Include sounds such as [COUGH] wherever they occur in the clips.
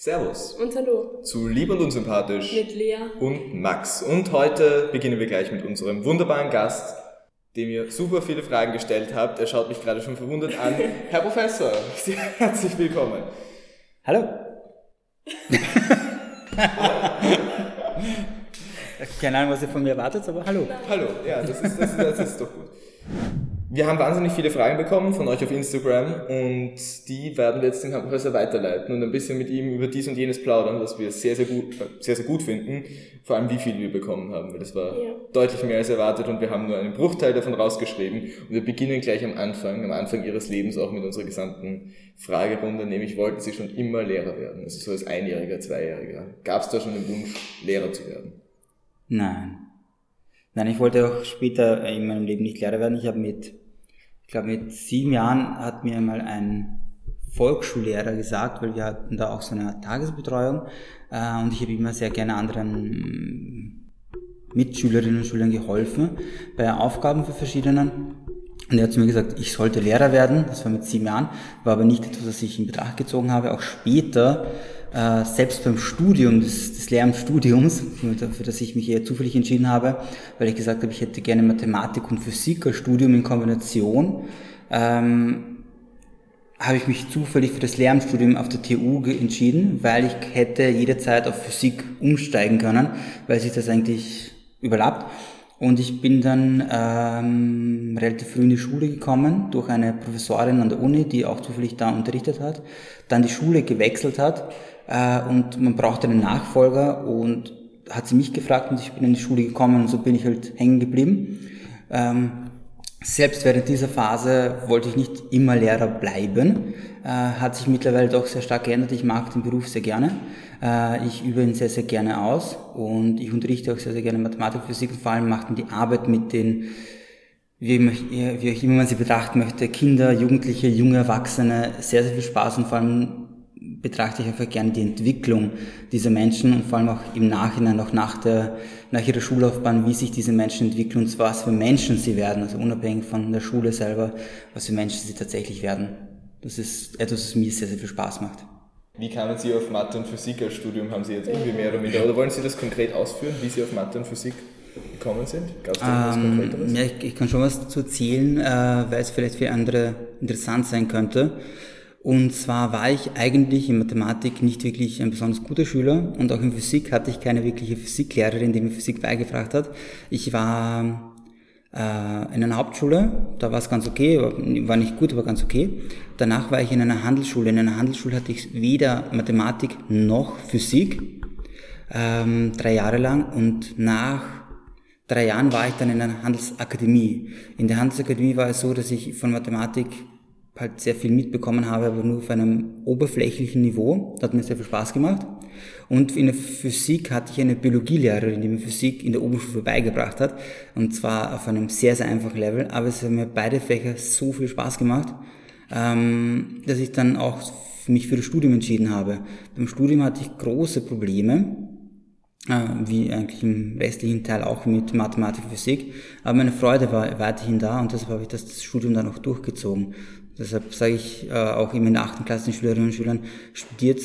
Servus. Und hallo. Zu Lieb und Unsympathisch. Mit Lea. Und Max. Und heute beginnen wir gleich mit unserem wunderbaren Gast, dem ihr super viele Fragen gestellt habt. Er schaut mich gerade schon verwundert an. [LAUGHS] Herr Professor, herzlich willkommen. Hallo. [LAUGHS] Keine Ahnung, was ihr von mir erwartet, aber hallo. Hallo, ja, das ist, das, ist, das ist doch gut. Wir haben wahnsinnig viele Fragen bekommen von euch auf Instagram und die werden wir jetzt dem Herrn Professor weiterleiten und ein bisschen mit ihm über dies und jenes plaudern, was wir sehr, sehr gut, sehr, sehr gut finden. Vor allem, wie viel wir bekommen haben, weil das war ja. deutlich mehr als erwartet und wir haben nur einen Bruchteil davon rausgeschrieben und wir beginnen gleich am Anfang, am Anfang ihres Lebens auch mit unserer gesamten Fragerunde, nämlich wollten sie schon immer Lehrer werden, also so als Einjähriger, Zweijähriger. Gab es da schon den Wunsch, Lehrer zu werden? Nein. Nein, ich wollte auch später in meinem Leben nicht Lehrer werden. Ich habe mit, ich glaube mit sieben Jahren hat mir mal ein Volksschullehrer gesagt, weil wir hatten da auch so eine Tagesbetreuung äh, und ich habe immer sehr gerne anderen Mitschülerinnen und Schülern geholfen bei Aufgaben für verschiedenen. Und er hat zu mir gesagt, ich sollte Lehrer werden, das war mit sieben Jahren, war aber nicht etwas, was ich in Betracht gezogen habe. Auch später äh, selbst beim Studium des, des Lehramtsstudiums, für das ich mich eher zufällig entschieden habe, weil ich gesagt habe, ich hätte gerne Mathematik und Physik als Studium in Kombination, ähm, habe ich mich zufällig für das Lehramtsstudium auf der TU entschieden, weil ich hätte jederzeit auf Physik umsteigen können, weil sich das eigentlich überlappt. Und ich bin dann ähm, relativ früh in die Schule gekommen durch eine Professorin an der Uni, die auch zufällig da unterrichtet hat, dann die Schule gewechselt hat äh, und man brauchte einen Nachfolger und hat sie mich gefragt und ich bin in die Schule gekommen und so bin ich halt hängen geblieben. Ähm, selbst während dieser Phase wollte ich nicht immer Lehrer bleiben, äh, hat sich mittlerweile doch sehr stark geändert. Ich mag den Beruf sehr gerne. Äh, ich übe ihn sehr, sehr gerne aus und ich unterrichte auch sehr, sehr gerne Mathematik, Physik und vor allem macht die Arbeit mit den wie, wie auch immer man sie betrachten möchte, Kinder, Jugendliche, junge Erwachsene, sehr, sehr viel Spaß und vor allem betrachte ich einfach gerne die Entwicklung dieser Menschen und vor allem auch im Nachhinein, auch nach, der, nach ihrer Schullaufbahn, wie sich diese Menschen entwickeln und was für Menschen sie werden, also unabhängig von der Schule selber, was für Menschen sie tatsächlich werden. Das ist etwas, was mir sehr, sehr viel Spaß macht. Wie kamen Sie auf Mathe und Physik als Studium? Haben Sie jetzt irgendwie mehr oder weniger, oder wollen Sie das konkret ausführen, wie Sie auf Mathe und Physik gekommen sind? Gab es da ähm, Konkreteres? Ja, ich, ich, kann schon was dazu erzählen, äh, weil es vielleicht für andere interessant sein könnte. Und zwar war ich eigentlich in Mathematik nicht wirklich ein besonders guter Schüler und auch in Physik hatte ich keine wirkliche Physiklehrerin, die mir Physik beigebracht hat. Ich war äh, in einer Hauptschule, da war es ganz okay, war nicht gut, aber ganz okay. Danach war ich in einer Handelsschule. In einer Handelsschule hatte ich weder Mathematik noch Physik, ähm, drei Jahre lang und nach drei Jahren war ich dann in einer Handelsakademie. In der Handelsakademie war es so, dass ich von Mathematik halt sehr viel mitbekommen habe, aber nur auf einem oberflächlichen Niveau. Das hat mir sehr viel Spaß gemacht. Und in der Physik hatte ich eine Biologielehrerin, die mir Physik in der Oberstufe beigebracht hat. Und zwar auf einem sehr, sehr einfachen Level. Aber es haben mir beide Fächer so viel Spaß gemacht, ähm, dass ich dann auch mich für das Studium entschieden habe. Beim Studium hatte ich große Probleme, äh, wie eigentlich im restlichen Teil auch mit Mathematik und Physik. Aber meine Freude war weiterhin da und deshalb habe ich das Studium dann auch durchgezogen. Deshalb sage ich äh, auch immer in der achten Klasse den Schülerinnen und Schülern, studiert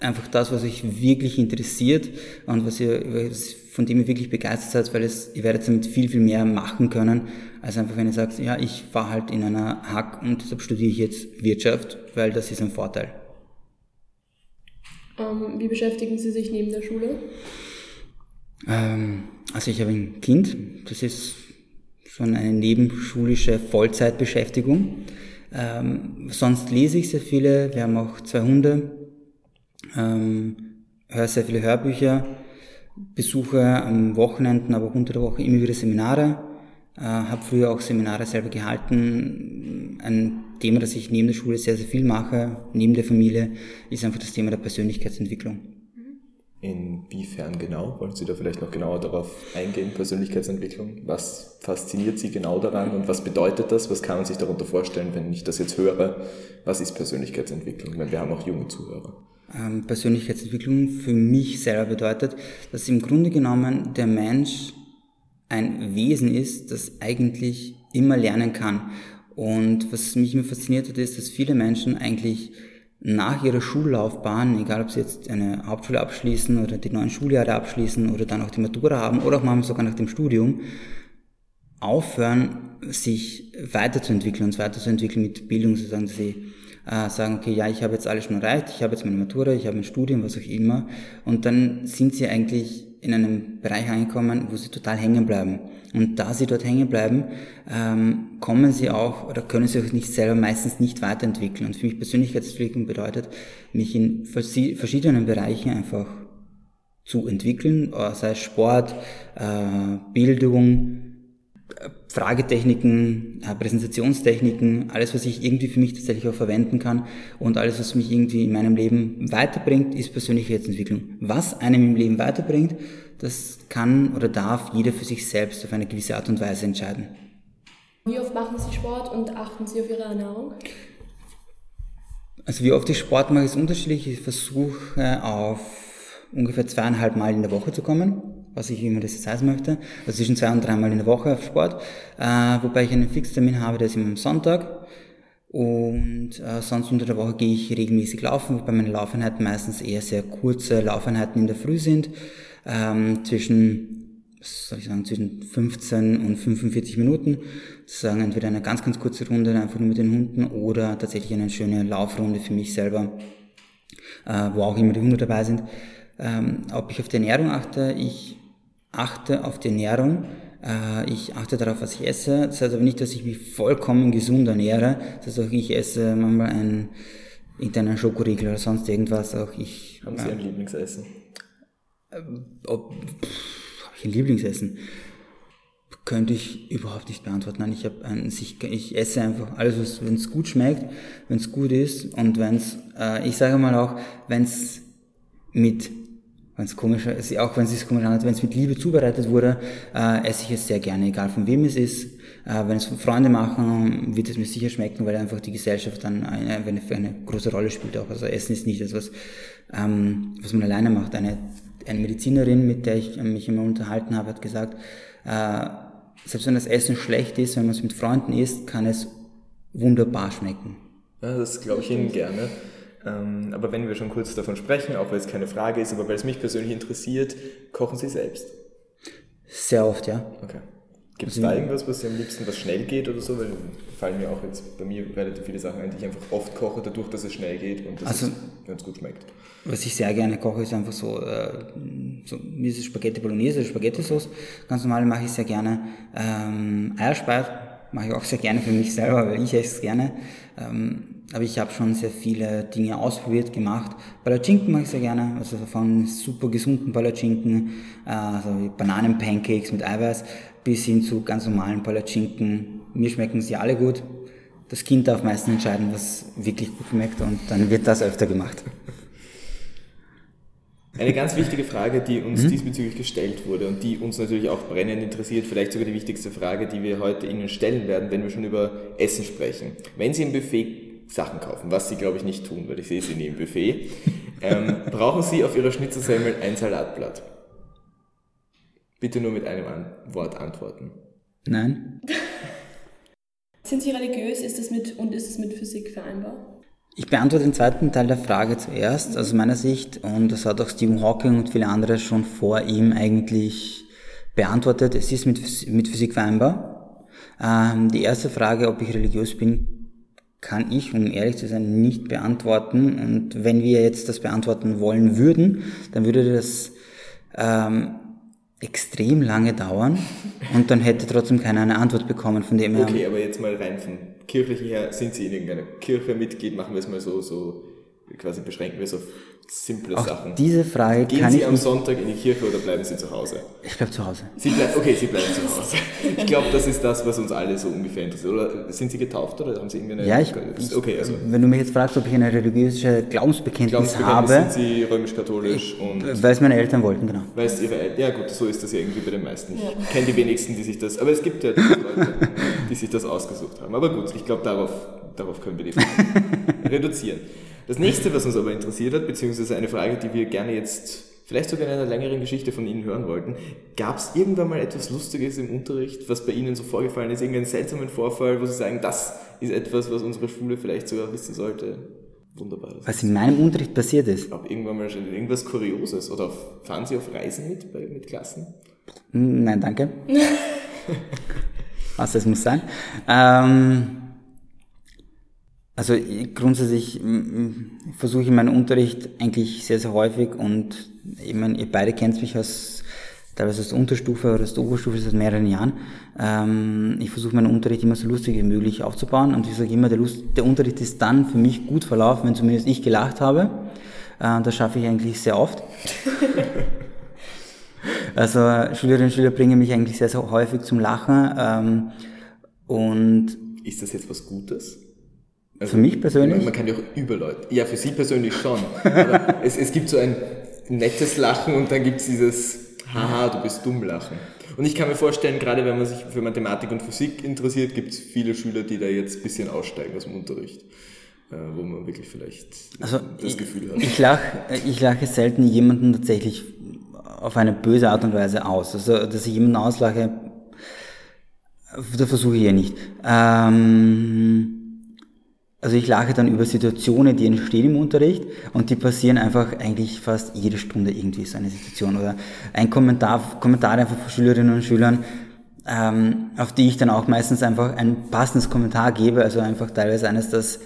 einfach das, was euch wirklich interessiert und was ihr, von dem ihr wirklich begeistert seid, weil es, ihr werdet damit viel, viel mehr machen können, als einfach wenn ihr sagt, ja, ich war halt in einer Hack und deshalb studiere ich jetzt Wirtschaft, weil das ist ein Vorteil. Ähm, wie beschäftigen Sie sich neben der Schule? Ähm, also ich habe ein Kind, das ist schon eine nebenschulische Vollzeitbeschäftigung. Ähm, sonst lese ich sehr viele, wir haben auch zwei Hunde, ähm, höre sehr viele Hörbücher, besuche am Wochenenden, aber auch unter der Woche immer wieder Seminare, äh, habe früher auch Seminare selber gehalten. Ein Thema, das ich neben der Schule sehr, sehr viel mache, neben der Familie, ist einfach das Thema der Persönlichkeitsentwicklung. Inwiefern genau? Wollen Sie da vielleicht noch genauer darauf eingehen, Persönlichkeitsentwicklung? Was fasziniert Sie genau daran und was bedeutet das? Was kann man sich darunter vorstellen, wenn ich das jetzt höre? Was ist Persönlichkeitsentwicklung? Weil wir haben auch junge Zuhörer. Ähm, Persönlichkeitsentwicklung für mich selber bedeutet, dass im Grunde genommen der Mensch ein Wesen ist, das eigentlich immer lernen kann. Und was mich immer fasziniert hat, ist, dass viele Menschen eigentlich nach ihrer Schullaufbahn, egal ob sie jetzt eine Hauptschule abschließen oder die neuen Schuljahre abschließen oder dann auch die Matura haben oder auch manchmal sogar nach dem Studium, aufhören, sich weiterzuentwickeln, uns weiterzuentwickeln mit Bildung, sozusagen, dass sie äh, sagen, okay, ja, ich habe jetzt alles schon erreicht, ich habe jetzt meine Matura, ich habe ein Studium, was auch immer, und dann sind sie eigentlich in einem Bereich angekommen, wo sie total hängen bleiben. Und da sie dort hängen bleiben, ähm, kommen sie auch oder können sie auch nicht selber meistens nicht weiterentwickeln. Und für mich Persönlichkeitsentwicklung bedeutet, mich in verschiedenen Bereichen einfach zu entwickeln, äh, sei es Sport, äh, Bildung, Fragetechniken, äh, Präsentationstechniken, alles, was ich irgendwie für mich tatsächlich auch verwenden kann und alles, was mich irgendwie in meinem Leben weiterbringt, ist Persönlichkeitsentwicklung. Was einem im Leben weiterbringt, das kann oder darf jeder für sich selbst auf eine gewisse Art und Weise entscheiden. Wie oft machen Sie Sport und achten Sie auf Ihre Ernährung? Also wie oft ich Sport mache, ist unterschiedlich. Ich versuche auf ungefähr zweieinhalb Mal in der Woche zu kommen was ich immer das jetzt heißen möchte. Also zwischen zwei und dreimal in der Woche auf Sport. Äh, wobei ich einen Fixtermin habe, der ist immer am Sonntag. Und äh, sonst unter der Woche gehe ich regelmäßig laufen, wobei meine Laufeinheiten meistens eher sehr kurze Laufeinheiten in der Früh sind. Ähm, zwischen, was soll ich sagen, zwischen 15 und 45 Minuten. Sozusagen entweder eine ganz, ganz kurze Runde einfach nur mit den Hunden oder tatsächlich eine schöne Laufrunde für mich selber, äh, wo auch immer die Hunde dabei sind. Ähm, ob ich auf die Ernährung achte, ich achte auf die Ernährung, äh, ich achte darauf, was ich esse. Das heißt aber nicht, dass ich mich vollkommen gesund ernähre. Das heißt auch, ich esse manchmal einen internen Schokoriegel oder sonst irgendwas. Auch ich, Haben Sie ein Lieblingsessen? Äh, ob, habe ich ein Lieblingsessen? Könnte ich überhaupt nicht beantworten. Nein, ich, habe ein, ich, ich esse einfach alles, wenn es gut schmeckt, wenn es gut ist und wenn es, äh, ich sage mal auch, wenn es mit wenn es komisch ist, auch wenn es sich komisch anhört, wenn es mit Liebe zubereitet wurde, äh, esse ich es sehr gerne, egal von wem es ist. Äh, wenn es Freunde machen, wird es mir sicher schmecken, weil einfach die Gesellschaft dann eine, eine, eine große Rolle spielt auch. Also Essen ist nicht etwas, ähm, was man alleine macht. Eine, eine Medizinerin, mit der ich mich immer unterhalten habe, hat gesagt, äh, selbst wenn das Essen schlecht ist, wenn man es mit Freunden isst, kann es wunderbar schmecken. Ja, das glaube ich Ihnen gerne. Ähm, aber wenn wir schon kurz davon sprechen, auch weil es keine Frage ist, aber weil es mich persönlich interessiert, kochen Sie selbst? Sehr oft, ja. Okay. Gibt es also, da irgendwas, was Sie am liebsten, was schnell geht oder so? Weil fallen mir auch jetzt bei mir relativ viele Sachen ein, die ich einfach oft koche, dadurch, dass es schnell geht und dass also, es gut schmeckt. Was ich sehr gerne koche, ist einfach so, äh, so es Spaghetti Bolognese, Spaghetti Sauce. Ganz normal mache ich sehr gerne. Ähm, Eierspeis mache ich auch sehr gerne für mich selber, weil ich esse es gerne. Ähm, aber ich habe schon sehr viele Dinge ausprobiert, gemacht. Palatschinken mache ich sehr gerne, also von super gesunden Palatschinken, äh, also Bananenpancakes mit Eiweiß, bis hin zu ganz normalen Palatschinken. Mir schmecken sie alle gut. Das Kind darf meistens entscheiden, was wirklich gut schmeckt und dann wird das öfter gemacht. Eine ganz wichtige Frage, die uns mhm. diesbezüglich gestellt wurde und die uns natürlich auch brennend interessiert, vielleicht sogar die wichtigste Frage, die wir heute Ihnen stellen werden, wenn wir schon über Essen sprechen. Wenn Sie im Buffet Sachen kaufen, was sie, glaube ich, nicht tun, weil ich sehe sie nie im Buffet. Ähm, brauchen Sie auf Ihrer Schnitzelsemmel ein Salatblatt? Bitte nur mit einem An Wort antworten. Nein. Sind Sie religiös ist es mit, und ist es mit Physik vereinbar? Ich beantworte den zweiten Teil der Frage zuerst, aus meiner Sicht, und das hat auch Stephen Hawking und viele andere schon vor ihm eigentlich beantwortet. Es ist mit, mit Physik vereinbar. Ähm, die erste Frage, ob ich religiös bin, kann ich, um ehrlich zu sein, nicht beantworten. Und wenn wir jetzt das beantworten wollen würden, dann würde das ähm, extrem lange dauern und dann hätte trotzdem keiner eine Antwort bekommen von dem her. Okay, aber jetzt mal rein von kirchlichen her, sind Sie in irgendeiner Kirche Mitglied, machen wir es mal so, so quasi beschränken wir es auf simple Auch Sachen. Diese Frage Gehen kann Sie ich am Sonntag in die Kirche oder bleiben Sie zu Hause? Ich bleibe zu Hause. Sie bleiben, okay, Sie bleiben zu Hause. Ich glaube, das ist das, was uns alle so ungefähr interessiert. Oder sind Sie getauft oder haben Sie irgendeine... Ja, ich, okay, also, wenn du mich jetzt fragst, ob ich eine religiöse Glaubensbekenntnis, Glaubensbekenntnis habe... sind Sie römisch-katholisch und... Weil es meine Eltern wollten, genau. Weil es Ihre Eltern... Ja gut, so ist das ja irgendwie bei den meisten. Ich ja. kenne die wenigsten, die sich das... Aber es gibt ja Leute, die sich das ausgesucht haben. Aber gut, ich glaube, darauf, darauf können wir die [LAUGHS] reduzieren. Das nächste, was uns aber interessiert hat, beziehungsweise eine Frage, die wir gerne jetzt vielleicht sogar in einer längeren Geschichte von Ihnen hören wollten, gab es irgendwann mal etwas Lustiges im Unterricht, was bei Ihnen so vorgefallen ist, irgendeinen seltsamen Vorfall, wo Sie sagen, das ist etwas, was unsere Schule vielleicht sogar wissen sollte? Wunderbar. Was in meinem Unterricht passiert ist. Auch irgendwann mal schon irgendwas Kurioses. Oder fahren Sie auf Reisen mit, bei, mit Klassen? Hm, Nein, danke. [LAUGHS] Was, das muss sein. Ähm, also ich- grundsätzlich versuche ich meinen Unterricht eigentlich sehr, sehr häufig und ich meine, ihr beide kennt mich aus teilweise aus der Unterstufe oder aus der Oberstufe seit mehreren Jahren. Ähm, ich versuche meinen Unterricht immer so lustig wie möglich aufzubauen und ich sage immer, der, Lust, der Unterricht ist dann für mich gut verlaufen, wenn zumindest ich gelacht habe. Äh, das schaffe ich eigentlich sehr oft. [LAUGHS] Also Schülerinnen und Schüler bringen mich eigentlich sehr, sehr häufig zum Lachen. Ähm, und Ist das jetzt was Gutes? Für mich persönlich, Man, kann ja auch über Leute. Ja, für Sie persönlich schon. Aber [LAUGHS] es, es gibt so ein nettes Lachen und dann gibt es dieses Haha, du bist dumm Lachen. Und ich kann mir vorstellen, gerade wenn man sich für Mathematik und Physik interessiert, gibt es viele Schüler, die da jetzt ein bisschen aussteigen aus dem Unterricht. Äh, wo man wirklich vielleicht also das ich, Gefühl hat. ich lache ich lache selten jemanden tatsächlich auf eine böse Art und Weise aus. Also, dass ich jemanden auslache, da versuche ich ja nicht. Ähm, also ich lache dann über Situationen, die entstehen im Unterricht und die passieren einfach eigentlich fast jede Stunde irgendwie so eine Situation oder ein Kommentar, Kommentar einfach von Schülerinnen und Schülern, ähm, auf die ich dann auch meistens einfach ein passendes Kommentar gebe, also einfach teilweise eines, das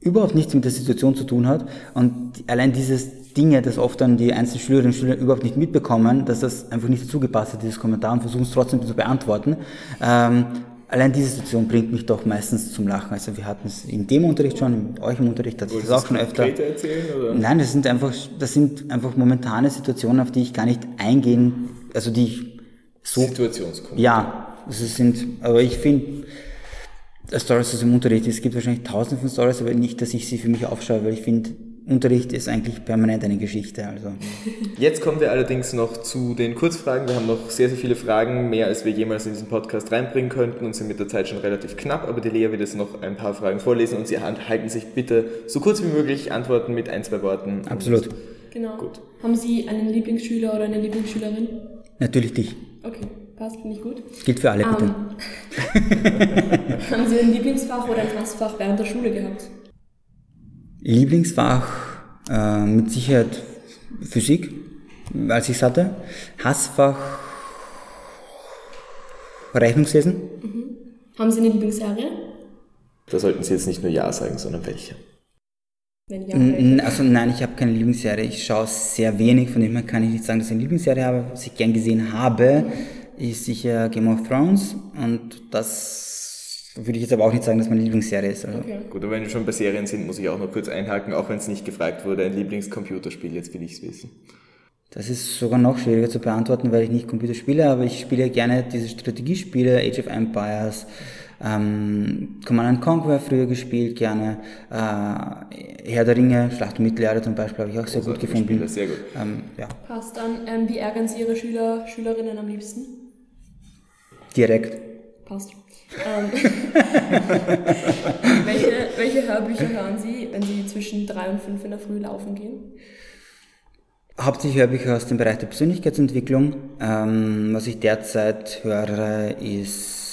überhaupt nichts mit der Situation zu tun hat und allein dieses Dinge, das oft dann die einzelnen Schülerinnen und Schüler überhaupt nicht mitbekommen, dass das einfach nicht dazu gepasst hat, dieses Kommentar und versuchen es trotzdem zu beantworten. Ähm, allein diese Situation bringt mich doch meistens zum Lachen. Also wir hatten es in dem Unterricht schon, mit euch im Unterricht hatte ich das auch schon öfter. Erzählen? Oder? Nein, das sind einfach, das sind einfach momentane Situationen, auf die ich gar nicht eingehen, also die ich so Situationskompetenz. ja, also es sind, aber ich finde, Stories aus dem Unterricht, es gibt wahrscheinlich tausende von Stories, aber nicht, dass ich sie für mich aufschaue, weil ich finde, Unterricht ist eigentlich permanent eine Geschichte. Also [LAUGHS] Jetzt kommen wir allerdings noch zu den Kurzfragen. Wir haben noch sehr, sehr viele Fragen, mehr als wir jemals in diesen Podcast reinbringen könnten und sind mit der Zeit schon relativ knapp, aber die Lea wird jetzt noch ein paar Fragen vorlesen und Sie halten sich bitte so kurz wie möglich, antworten mit ein, zwei Worten. absolut. Genau. Gut. Haben Sie einen Lieblingsschüler oder eine Lieblingsschülerin? Natürlich dich. Okay, passt, finde ich gut. Gilt für alle, bitte. Ähm, [LAUGHS] haben Sie ein Lieblingsfach oder ein Hassfach während der Schule gehabt? Lieblingsfach äh, mit Sicherheit Physik, als ich es hatte. Hassfach Rechnungslesen. Haben Sie eine Lieblingsserie? Da sollten Sie jetzt nicht nur Ja sagen, sondern welche. Wenn ja, welche? Also nein, ich habe keine Lieblingsserie. Ich schaue sehr wenig, von dem her kann ich nicht sagen, dass ich eine Lieblingsserie habe. Was ich gern gesehen habe, ist sicher Game of Thrones und das würde ich jetzt aber auch nicht sagen, dass meine Lieblingsserie ist. Also, Okay. Gut, aber wenn wir schon bei Serien sind, muss ich auch noch kurz einhaken, auch wenn es nicht gefragt wurde, ein Lieblingscomputerspiel, jetzt will ich es wissen. Das ist sogar noch schwieriger zu beantworten, weil ich nicht Computer spiele, aber ich spiele gerne diese Strategiespiele, Age of Empires, ähm, Command and Conquer früher gespielt, gerne äh, Herr der Ringe, Schlacht um Mittelerde zum Beispiel habe ich auch sehr gut Großartige gefunden. Spiele, sehr gut. Ähm, ja, Passt dann. Ähm, wie ärgern Sie Ihre Schüler, Schülerinnen am liebsten? direkt. Passt. Ähm, [LAUGHS] welche, welche Hörbücher hören Sie, wenn Sie zwischen drei und fünf in der Früh laufen gehen? Hauptsächlich Hörbücher aus dem Bereich der Persönlichkeitsentwicklung. Ähm, was ich derzeit höre, ist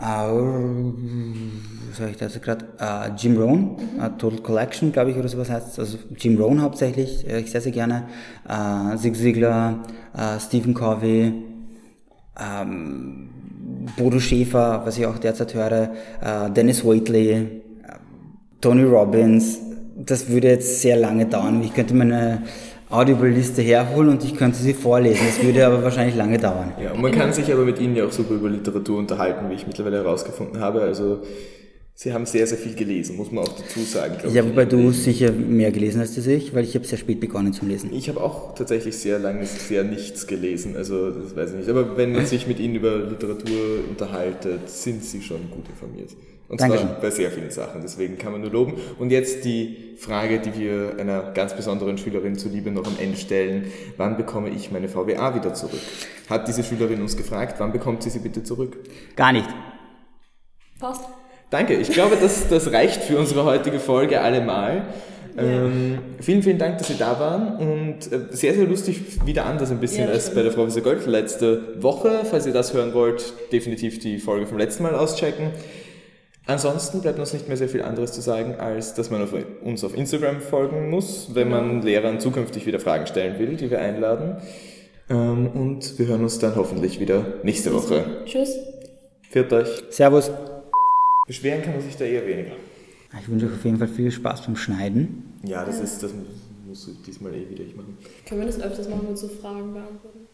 äh, was habe ich da jetzt gerade? Äh, Jim Rohn, äh, Total Collection, glaube ich, oder sowas heißt Also Jim Rohn hauptsächlich, höre ich sehr, sehr gerne. Äh, Zig Ziglar, äh, Stephen Covey, ähm, Bodo Schäfer, was ich auch derzeit höre, äh, Dennis Waitley, Tony Robbins, das würde jetzt sehr lange dauern. Ich könnte meine Audible-Liste herholen und ich könnte sie vorlesen. Das würde aber wahrscheinlich lange dauern. Ja, und man kann sich aber mit Ihnen ja auch super über Literatur unterhalten, wie ich mittlerweile herausgefunden habe. Also Sie haben sehr, sehr viel gelesen, muss man auch dazu sagen. glaub Ja, ich. wobei du sicher mehr gelesen hast als ich, weil ich habe sehr spät begonnen zu lesen. Ich habe auch tatsächlich sehr lange sehr nichts gelesen, also das weiß ich nicht. Aber wenn man sich mit Ihnen über Literatur unterhaltet, sind Sie schon gut informiert. Und Dankeschön. zwar bei sehr vielen Sachen, deswegen kann man nur loben. Und jetzt die Frage, die wir einer ganz besonderen Schülerin zuliebe noch am Ende stellen. Wann bekomme ich meine VWA wieder zurück? Hat diese Schülerin uns gefragt, wann bekommt sie sie bitte zurück? Gar nicht. Passt. Danke, ich glaube, das, das reicht für unsere heutige Folge allemal. Ähm, vielen, vielen Dank, dass Sie da waren und äh, sehr, sehr lustig wieder anders ein bisschen Ja, als stimmt. bei der Frau Professor Gold letzte Woche. Falls ihr das hören wollt, definitiv die Folge vom letzten Mal auschecken. Ansonsten bleibt uns nicht mehr sehr viel anderes zu sagen, als dass man auf uns auf Instagram folgen muss, wenn man Lehrern zukünftig wieder Fragen stellen will, die wir einladen. Ähm, Und wir hören uns dann hoffentlich wieder nächste Woche. Tschüss. Viert euch. Servus. Beschweren kann man sich da eher weniger. Ich wünsche euch auf jeden Fall viel Spaß beim Schneiden. Ja, das ist, das muss ich diesmal eh wieder ich machen. Können wir das öfters machen mit so Fragen beantworten?